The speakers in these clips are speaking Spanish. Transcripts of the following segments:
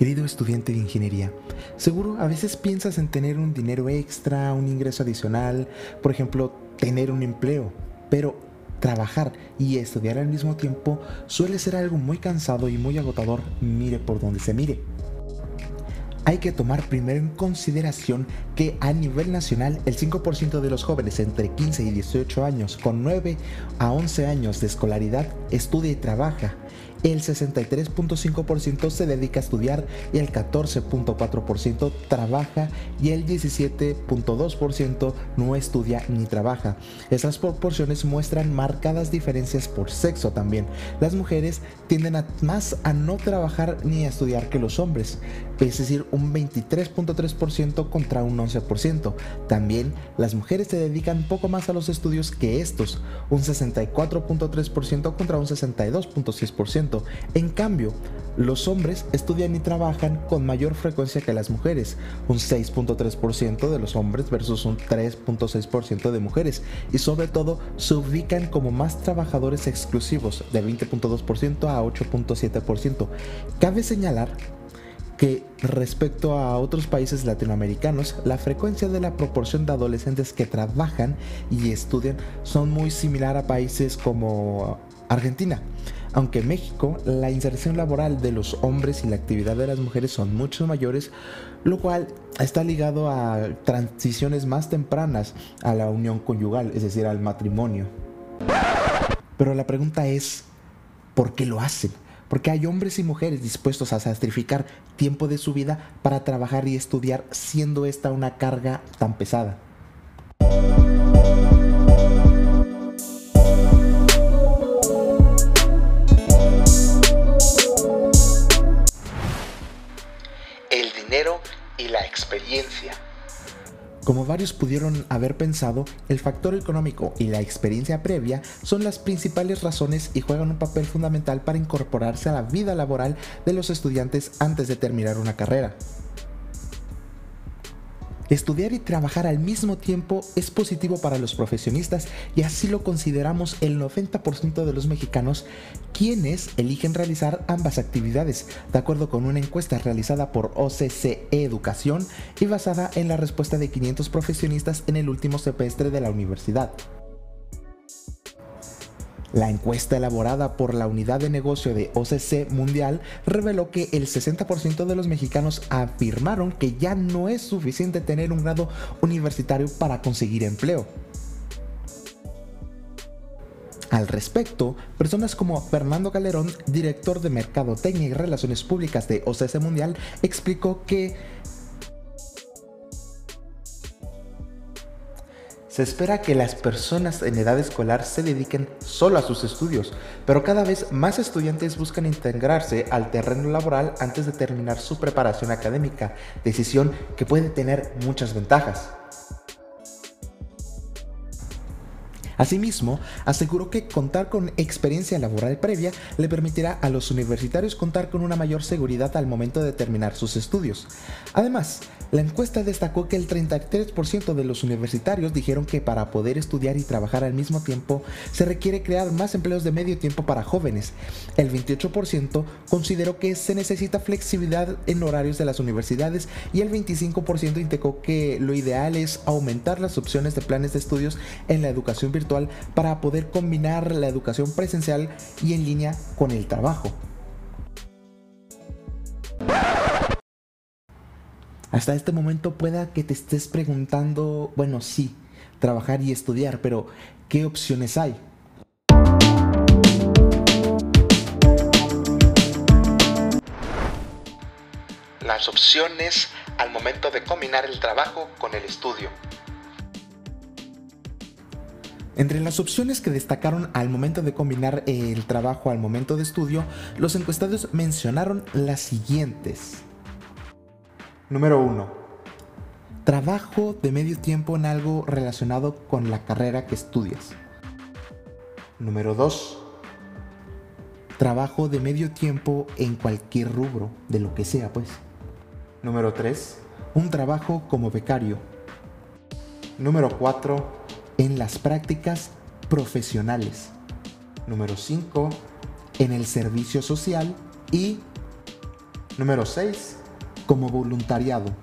Querido estudiante de ingeniería, seguro a veces piensas en tener un dinero extra, un ingreso adicional, por ejemplo, tener un empleo, pero trabajar y estudiar al mismo tiempo suele ser algo muy cansado y muy agotador, mire por donde se mire. Hay que tomar primero en consideración que a nivel nacional el 5% de los jóvenes entre 15 y 18 años con 9 a 11 años de escolaridad estudia y trabaja el 63.5% se dedica a estudiar y el 14.4% trabaja y el 17.2% no estudia ni trabaja. Estas proporciones muestran marcadas diferencias por sexo también. Las mujeres tienden más a no trabajar ni a estudiar que los hombres, es decir, un 23.3% contra un 11%. También las mujeres se dedican poco más a los estudios que estos, un 64.3% contra un 62.6%. En cambio, los hombres estudian y trabajan con mayor frecuencia que las mujeres, un 6.3% de los hombres versus un 3.6% de mujeres, y sobre todo se ubican como más trabajadores exclusivos, de 20.2% a 8.7%. Cabe señalar que respecto a otros países latinoamericanos, la frecuencia de la proporción de adolescentes que trabajan y estudian son muy similar a países como Argentina. Aunque en México la inserción laboral de los hombres y la actividad de las mujeres son mucho mayores, lo cual está ligado a transiciones más tempranas a la unión conyugal, es decir, al matrimonio. Pero la pregunta es, ¿por qué lo hacen? Porque hay hombres y mujeres dispuestos a sacrificar tiempo de su vida para trabajar y estudiar, siendo esta una carga tan pesada. Y la experiencia. Como varios pudieron haber pensado, el factor económico y la experiencia previa son las principales razones y juegan un papel fundamental para incorporarse a la vida laboral de los estudiantes antes de terminar una carrera. Estudiar y trabajar al mismo tiempo es positivo para los profesionistas y así lo consideramos el 90% de los mexicanos quienes eligen realizar ambas actividades, de acuerdo con una encuesta realizada por OCCE Educación y basada en la respuesta de 500 profesionistas en el último semestre de la universidad. La encuesta elaborada por la unidad de negocio de OCC Mundial reveló que el 60% de los mexicanos afirmaron que ya no es suficiente tener un grado universitario para conseguir empleo. Al respecto, personas como Fernando Calderón, director de Mercadotecnia y Relaciones Públicas de OCC Mundial, explicó que Se espera que las personas en edad escolar se dediquen solo a sus estudios, pero cada vez más estudiantes buscan integrarse al terreno laboral antes de terminar su preparación académica, decisión que puede tener muchas ventajas. Asimismo, aseguró que contar con experiencia laboral previa le permitirá a los universitarios contar con una mayor seguridad al momento de terminar sus estudios. Además, la encuesta destacó que el 33% de los universitarios dijeron que para poder estudiar y trabajar al mismo tiempo se requiere crear más empleos de medio tiempo para jóvenes. El 28% consideró que se necesita flexibilidad en horarios de las universidades y el 25% indicó que lo ideal es aumentar las opciones de planes de estudios en la educación virtual para poder combinar la educación presencial y en línea con el trabajo. Hasta este momento pueda que te estés preguntando, bueno, sí, trabajar y estudiar, pero ¿qué opciones hay? Las opciones al momento de combinar el trabajo con el estudio. Entre las opciones que destacaron al momento de combinar el trabajo al momento de estudio, los encuestados mencionaron las siguientes. Número 1. Trabajo de medio tiempo en algo relacionado con la carrera que estudias. Número 2. Trabajo de medio tiempo en cualquier rubro, de lo que sea pues. Número 3. Un trabajo como becario. Número 4 en las prácticas profesionales. Número 5, en el servicio social. Y Número 6. Como voluntariado.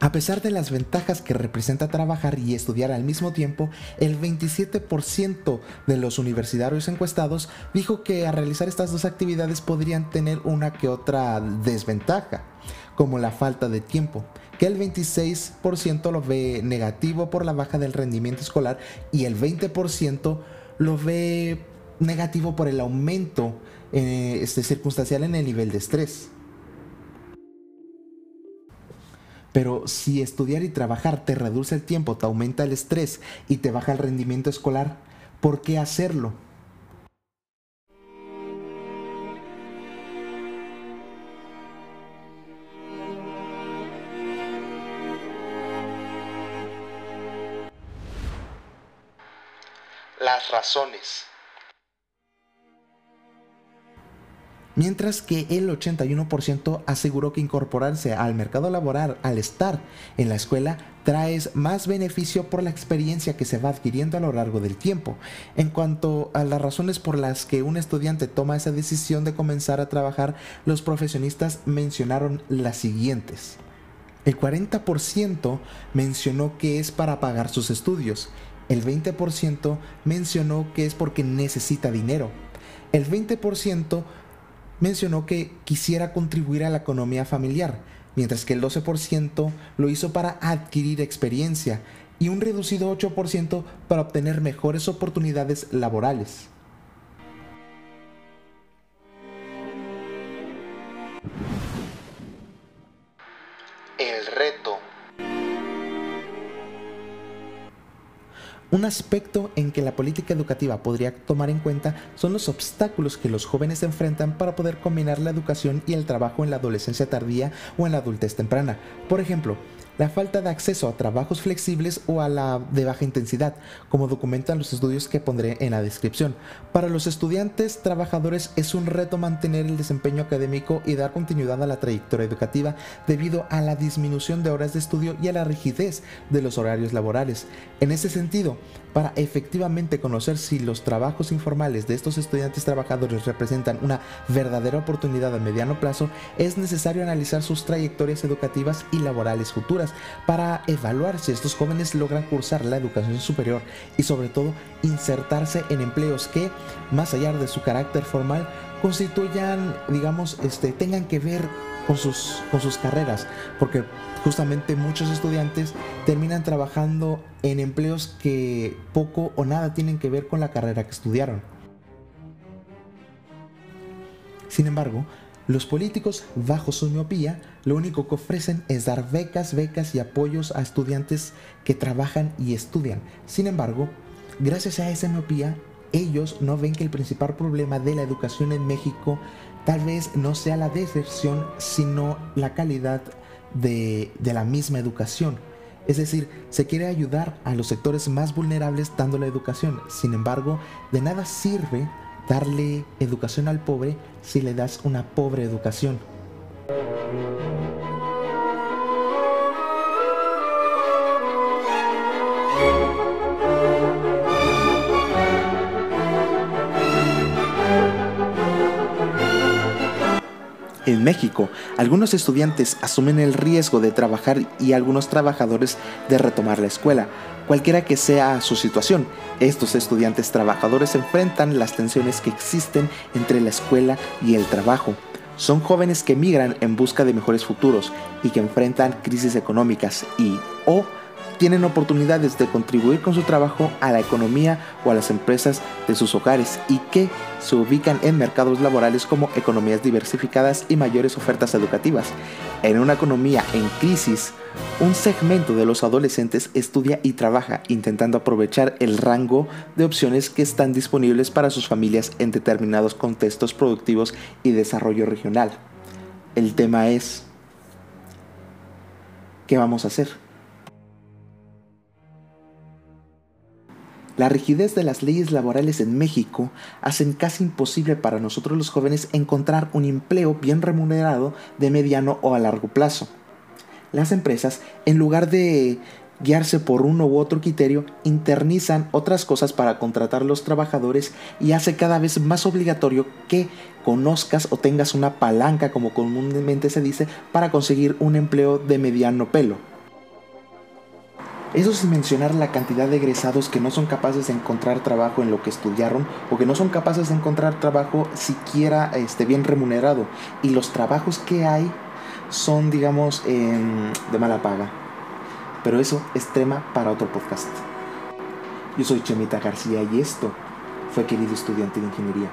A pesar de las ventajas que representa trabajar y estudiar al mismo tiempo, el 27% de los universitarios encuestados dijo que al realizar estas dos actividades podrían tener una que otra desventaja, como la falta de tiempo, que el 26% lo ve negativo por la baja del rendimiento escolar y el 20% lo ve negativo por el aumento eh, este, circunstancial en el nivel de estrés. Pero si estudiar y trabajar te reduce el tiempo, te aumenta el estrés y te baja el rendimiento escolar, ¿por qué hacerlo? Las razones. mientras que el 81% aseguró que incorporarse al mercado laboral al estar en la escuela trae más beneficio por la experiencia que se va adquiriendo a lo largo del tiempo. En cuanto a las razones por las que un estudiante toma esa decisión de comenzar a trabajar, los profesionistas mencionaron las siguientes. El 40% mencionó que es para pagar sus estudios. El 20% mencionó que es porque necesita dinero. El 20% mencionó que quisiera contribuir a la economía familiar, mientras que el 12% lo hizo para adquirir experiencia y un reducido 8% para obtener mejores oportunidades laborales. Un aspecto en que la política educativa podría tomar en cuenta son los obstáculos que los jóvenes enfrentan para poder combinar la educación y el trabajo en la adolescencia tardía o en la adultez temprana. Por ejemplo, la falta de acceso a trabajos flexibles o a la de baja intensidad, como documentan los estudios que pondré en la descripción. Para los estudiantes trabajadores es un reto mantener el desempeño académico y dar continuidad a la trayectoria educativa debido a la disminución de horas de estudio y a la rigidez de los horarios laborales. En ese sentido, para efectivamente conocer si los trabajos informales de estos estudiantes trabajadores representan una verdadera oportunidad a mediano plazo, es necesario analizar sus trayectorias educativas y laborales futuras para evaluar si estos jóvenes logran cursar la educación superior y sobre todo insertarse en empleos que, más allá de su carácter formal, constituyan, digamos, este, tengan que ver con sus, con sus carreras, porque justamente muchos estudiantes terminan trabajando en empleos que poco o nada tienen que ver con la carrera que estudiaron. Sin embargo, los políticos, bajo su miopía, lo único que ofrecen es dar becas, becas y apoyos a estudiantes que trabajan y estudian. Sin embargo, gracias a esa miopía, ellos no ven que el principal problema de la educación en México tal vez no sea la deserción, sino la calidad de, de la misma educación. Es decir, se quiere ayudar a los sectores más vulnerables dando la educación. Sin embargo, de nada sirve darle educación al pobre si le das una pobre educación. México, algunos estudiantes asumen el riesgo de trabajar y algunos trabajadores de retomar la escuela, cualquiera que sea su situación. Estos estudiantes trabajadores enfrentan las tensiones que existen entre la escuela y el trabajo. Son jóvenes que migran en busca de mejores futuros y que enfrentan crisis económicas y o tienen oportunidades de contribuir con su trabajo a la economía o a las empresas de sus hogares y que se ubican en mercados laborales como economías diversificadas y mayores ofertas educativas. En una economía en crisis, un segmento de los adolescentes estudia y trabaja intentando aprovechar el rango de opciones que están disponibles para sus familias en determinados contextos productivos y desarrollo regional. El tema es, ¿qué vamos a hacer? La rigidez de las leyes laborales en México hacen casi imposible para nosotros los jóvenes encontrar un empleo bien remunerado de mediano o a largo plazo. Las empresas, en lugar de guiarse por uno u otro criterio, internizan otras cosas para contratar los trabajadores y hace cada vez más obligatorio que conozcas o tengas una palanca, como comúnmente se dice, para conseguir un empleo de mediano pelo. Eso sin mencionar la cantidad de egresados que no son capaces de encontrar trabajo en lo que estudiaron o que no son capaces de encontrar trabajo siquiera este, bien remunerado. Y los trabajos que hay son, digamos, de mala paga. Pero eso es tema para otro podcast. Yo soy Chemita García y esto fue querido estudiante de ingeniería.